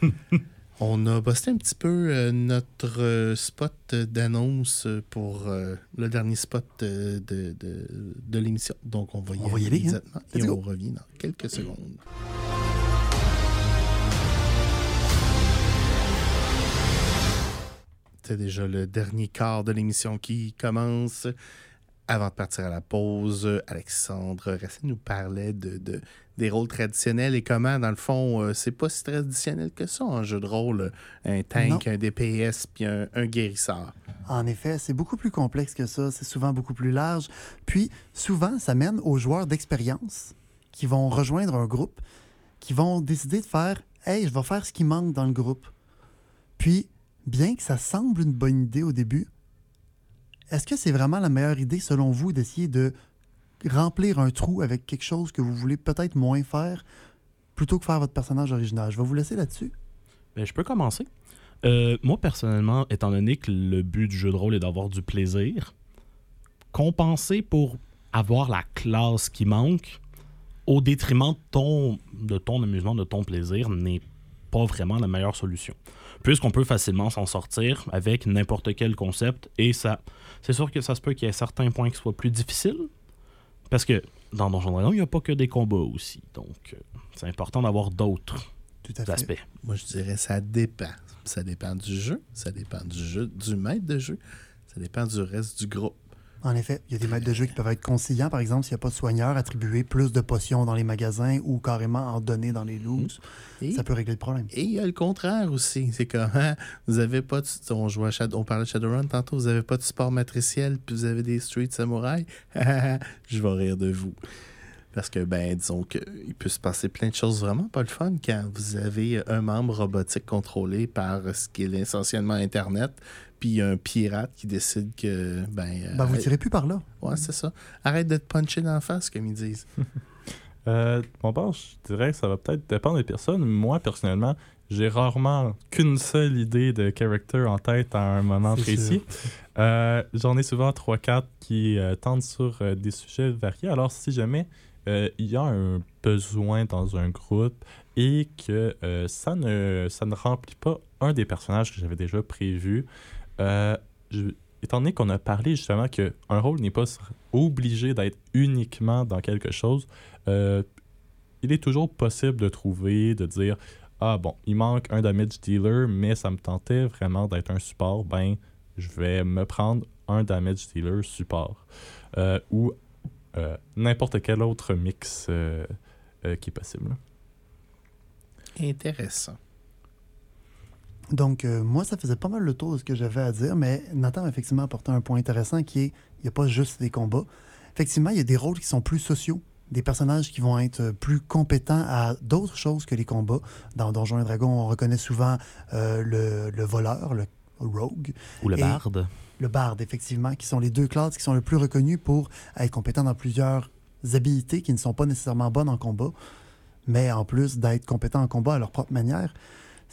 [laughs] On a posté un petit peu euh, notre euh, spot d'annonce pour euh, le dernier spot de, de, de l'émission. Donc, on va y On aller va y aller, hein? immédiatement et on go. revient dans quelques secondes. C'est déjà le dernier quart de l'émission qui commence. Avant de partir à la pause, Alexandre Racine nous parlait de, de- des rôles traditionnels et comment, dans le fond, euh, c'est pas si traditionnel que ça, un jeu de rôle, un tank, un DPS, puis un, un guérisseur. En effet, c'est beaucoup plus complexe que ça. C'est souvent beaucoup plus large. Puis, souvent, ça mène aux joueurs d'expérience qui vont rejoindre un groupe, qui vont décider de faire Hey, je vais faire ce qui manque dans le groupe. Puis, bien que ça semble une bonne idée au début, est-ce que c'est vraiment la meilleure idée, selon vous, d'essayer de remplir un trou avec quelque chose que vous voulez peut-être moins faire plutôt que faire votre personnage original? Je vais vous laisser là-dessus. Ben, je peux commencer. Euh, moi, personnellement, étant donné que le but du jeu de rôle est d'avoir du plaisir, compenser pour avoir la classe qui manque au détriment de ton, de ton amusement, de ton plaisir, n'est pas vraiment la meilleure solution. Puisqu'on peut facilement s'en sortir avec n'importe quel concept, et ça, c'est sûr que ça se peut qu'il y ait certains points qui soient plus difficiles, parce que dans Donjon Dragon, il n'y a pas que des combats aussi, donc euh, c'est important d'avoir d'autres Tout à fait. aspects. Moi, je dirais ça dépend. Ça dépend du jeu, ça dépend du jeu, du maître de jeu, ça dépend du reste du groupe. En effet, il y a des maîtres de jeu qui peuvent être conciliants. Par exemple, s'il n'y a pas de soigneur, attribuer plus de potions dans les magasins ou carrément en donner dans les loose, Et ça peut régler le problème. et il y a le contraire aussi. C'est comment vous avez pas de, on, jouait Shadow- on parlait de Shadowrun tantôt, vous avez pas de support matriciel, puis vous avez des Street Samurai. [laughs] je vais rire de vous. Parce que, ben, disons qu'il peut se passer plein de choses vraiment pas le fun quand vous avez un membre robotique contrôlé par ce qui est essentiellement Internet, puis un pirate qui décide que, ben. Ben, vous euh, tirez plus par là. Ouais, c'est ça. Arrête de te puncher dans la face, comme ils disent. [laughs] Euh, mon part, je dirais que ça va peut-être dépendre des personnes. Moi, personnellement, j'ai rarement qu'une seule idée de character en tête à un moment précis. Euh, J'en ai souvent 3-4 qui euh, tentent sur euh, des sujets variés. Alors, si jamais euh, il y a un besoin dans un groupe et que euh, ça, ne, ça ne remplit pas un des personnages que j'avais déjà prévu, euh, étant donné qu'on a parlé justement qu'un rôle n'est pas obligé d'être uniquement dans quelque chose, euh, il est toujours possible de trouver, de dire Ah bon, il manque un damage dealer, mais ça me tentait vraiment d'être un support, ben je vais me prendre un damage dealer support. Euh, ou n'importe quel autre mix qui est possible. Intéressant. Donc, euh, moi, ça faisait pas mal le tour de ce que j'avais à dire, mais Nathan a effectivement apporté un point intéressant qui est il n'y a pas juste des combats. Effectivement, il y a des rôles qui sont plus sociaux, des personnages qui vont être plus compétents à d'autres choses que les combats. Dans Donjons et Dragons, on reconnaît souvent euh, le, le voleur, le rogue, Ou le barde. le barde, effectivement, qui sont les deux classes qui sont le plus reconnues pour être compétents dans plusieurs habilités qui ne sont pas nécessairement bonnes en combat, mais en plus d'être compétents en combat à leur propre manière.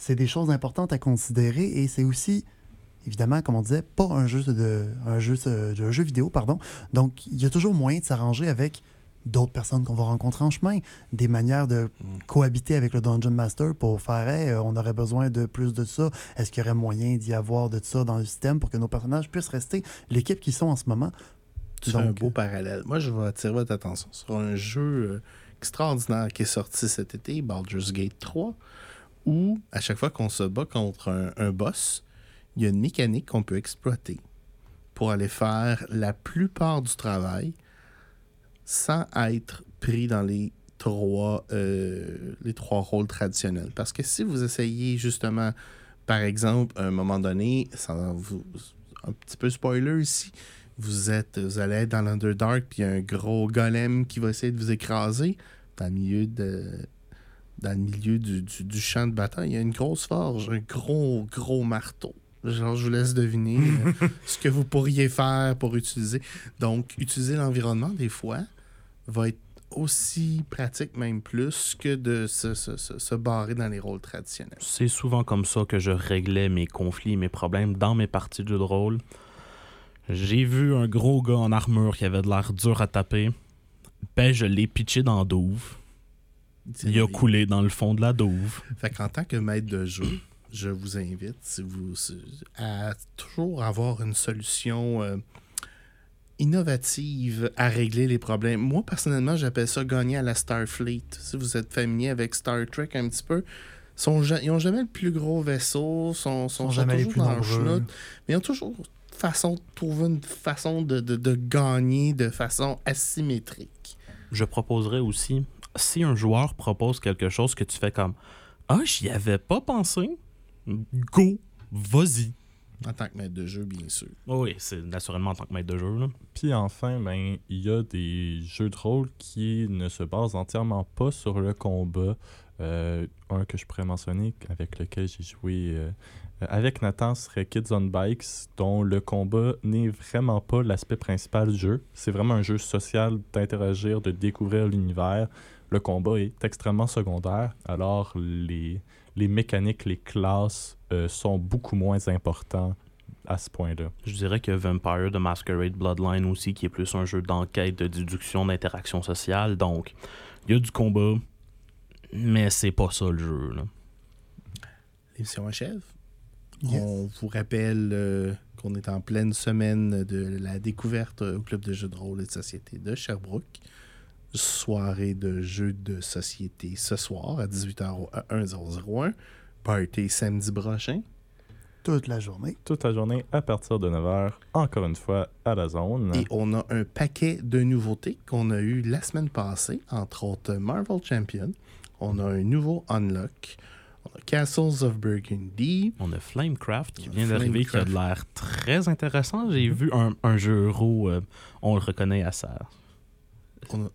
C'est des choses importantes à considérer et c'est aussi, évidemment, comme on disait, pas un jeu, de, un jeu, de- un jeu vidéo, pardon. Donc, il y a toujours moyen de s'arranger avec d'autres personnes qu'on va rencontrer en chemin, des manières de cohabiter avec le Dungeon Master pour faire Hey, euh, on aurait besoin de plus de ça. Est-ce qu'il y aurait moyen d'y avoir de ça dans le système pour que nos personnages puissent rester l'équipe qu'ils sont en ce moment? Tu fais un Donc, beau parallèle. Moi, je vais attirer votre attention sur un jeu euh, extraordinaire qui est sorti cet été, Baldur's Gate 3, où, à chaque fois qu'on se bat contre un, boss, il y a une mécanique qu'on peut exploiter pour aller faire la plupart du travail sans être pris dans les trois, euh, les trois rôles traditionnels. Parce que si vous essayez justement, par exemple, à un moment donné, un petit peu spoiler ici, vous êtes, vous allez être dans l'Underdark, puis il y a un gros golem qui va essayer de vous écraser dans le milieu de dans le milieu du, du- du champ de bataille, il y a une grosse forge, un gros, gros marteau. Genre, je vous laisse deviner euh, [laughs] ce que vous pourriez faire pour utiliser. Donc, utiliser l'environnement, des fois, va être aussi pratique, même plus, que de se, se- se- se barrer dans les rôles traditionnels. C'est souvent comme ça que je réglais mes conflits, mes problèmes dans mes parties de rôle. J'ai vu un gros gars en armure qui avait de l'air dur à taper. Ben, je l'ai pitché dans douve. Il a coulé dans le fond de la douve. Fait qu'en tant que maître de jeu, je vous invite si vous, si- à toujours avoir une solution euh, innovative à régler les problèmes. Moi, personnellement, j'appelle ça gagner à la Starfleet. Si vous êtes familier avec Star Trek un petit peu, sont ils n'ont jamais le plus gros vaisseau, sont, sont, Sont jamais les toujours plus dans le nombreux. chenoute, mais ils ont toujours façon de trouver une façon de, de- de gagner de façon asymétrique. Je proposerais aussi, si un joueur propose quelque chose que tu fais comme Ah, j'y avais pas pensé, go, vas-y. En tant que maître de jeu, bien sûr. Oh oui, c'est naturellement en tant que maître de jeu. Là. Puis enfin, ben, il y a des jeux de rôle qui ne se basent entièrement pas sur le combat. Euh, un que je pourrais mentionner, avec lequel j'ai joué euh, euh, avec Nathan, serait Kids on Bikes, dont le combat n'est vraiment pas l'aspect principal du jeu. C'est vraiment un jeu social d'interagir, de découvrir l'univers. Le combat est extrêmement secondaire, alors les, les mécaniques, les classes euh, sont beaucoup moins importants à ce point-là. Je dirais que Vampire de Masquerade Bloodline aussi, qui est plus un jeu d'enquête, de déduction, d'interaction sociale. Donc, il y a du combat, mais c'est pas ça le jeu. L'émission achève. Yes. On vous rappelle euh, qu'on est en pleine semaine de la découverte au Club de jeux de rôle et de société de Sherbrooke. Soirée de jeux de société ce soir à 18h au 1001. Party samedi prochain. Toute la journée. toute la journée à partir de 9h, encore une fois à la zone. Et on a un paquet de nouveautés qu'on a eu la semaine passée, entre autres Marvel Champion. On a un nouveau Unlock. On a Castles of Burgundy. On a Flamecraft qui vient d'arriver, qui a de l'air très intéressant. J'ai vu un, un jeu euro, euh, on le reconnaît à ça. On a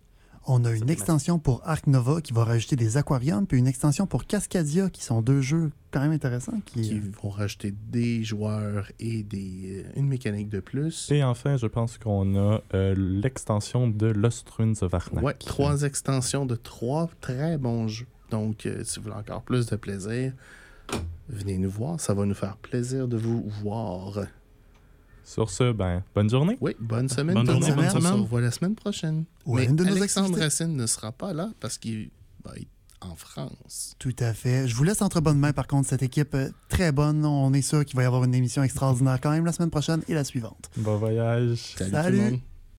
On a une extension pour Arc Nova qui va rajouter des aquariums, puis une extension pour Cascadia, qui sont deux jeux quand même intéressants. Qui, qui vont rajouter des joueurs et des, euh, une mécanique de plus. Et enfin, je pense qu'on a euh, l'extension de Lost Ruins of Arnak. Ouais, trois extensions de trois très bons jeux. Donc, euh, si vous voulez encore plus de plaisir, venez nous voir. Ça va nous faire plaisir de vous voir. Sur ce, ben, bonne journée. Oui, bonne semaine. Bonne journée, bonne On se semaine. revoit la semaine prochaine. Ouais, Mais une de nos Alexandre. Racine ne sera pas là parce qu'il va être en France. Tout à fait. Je vous laisse entre bonnes mains, par contre, cette équipe euh, très bonne. On est sûr qu'il va y avoir une émission extraordinaire quand même la semaine prochaine et la suivante. Bon voyage. Salut, Salut. tout le monde.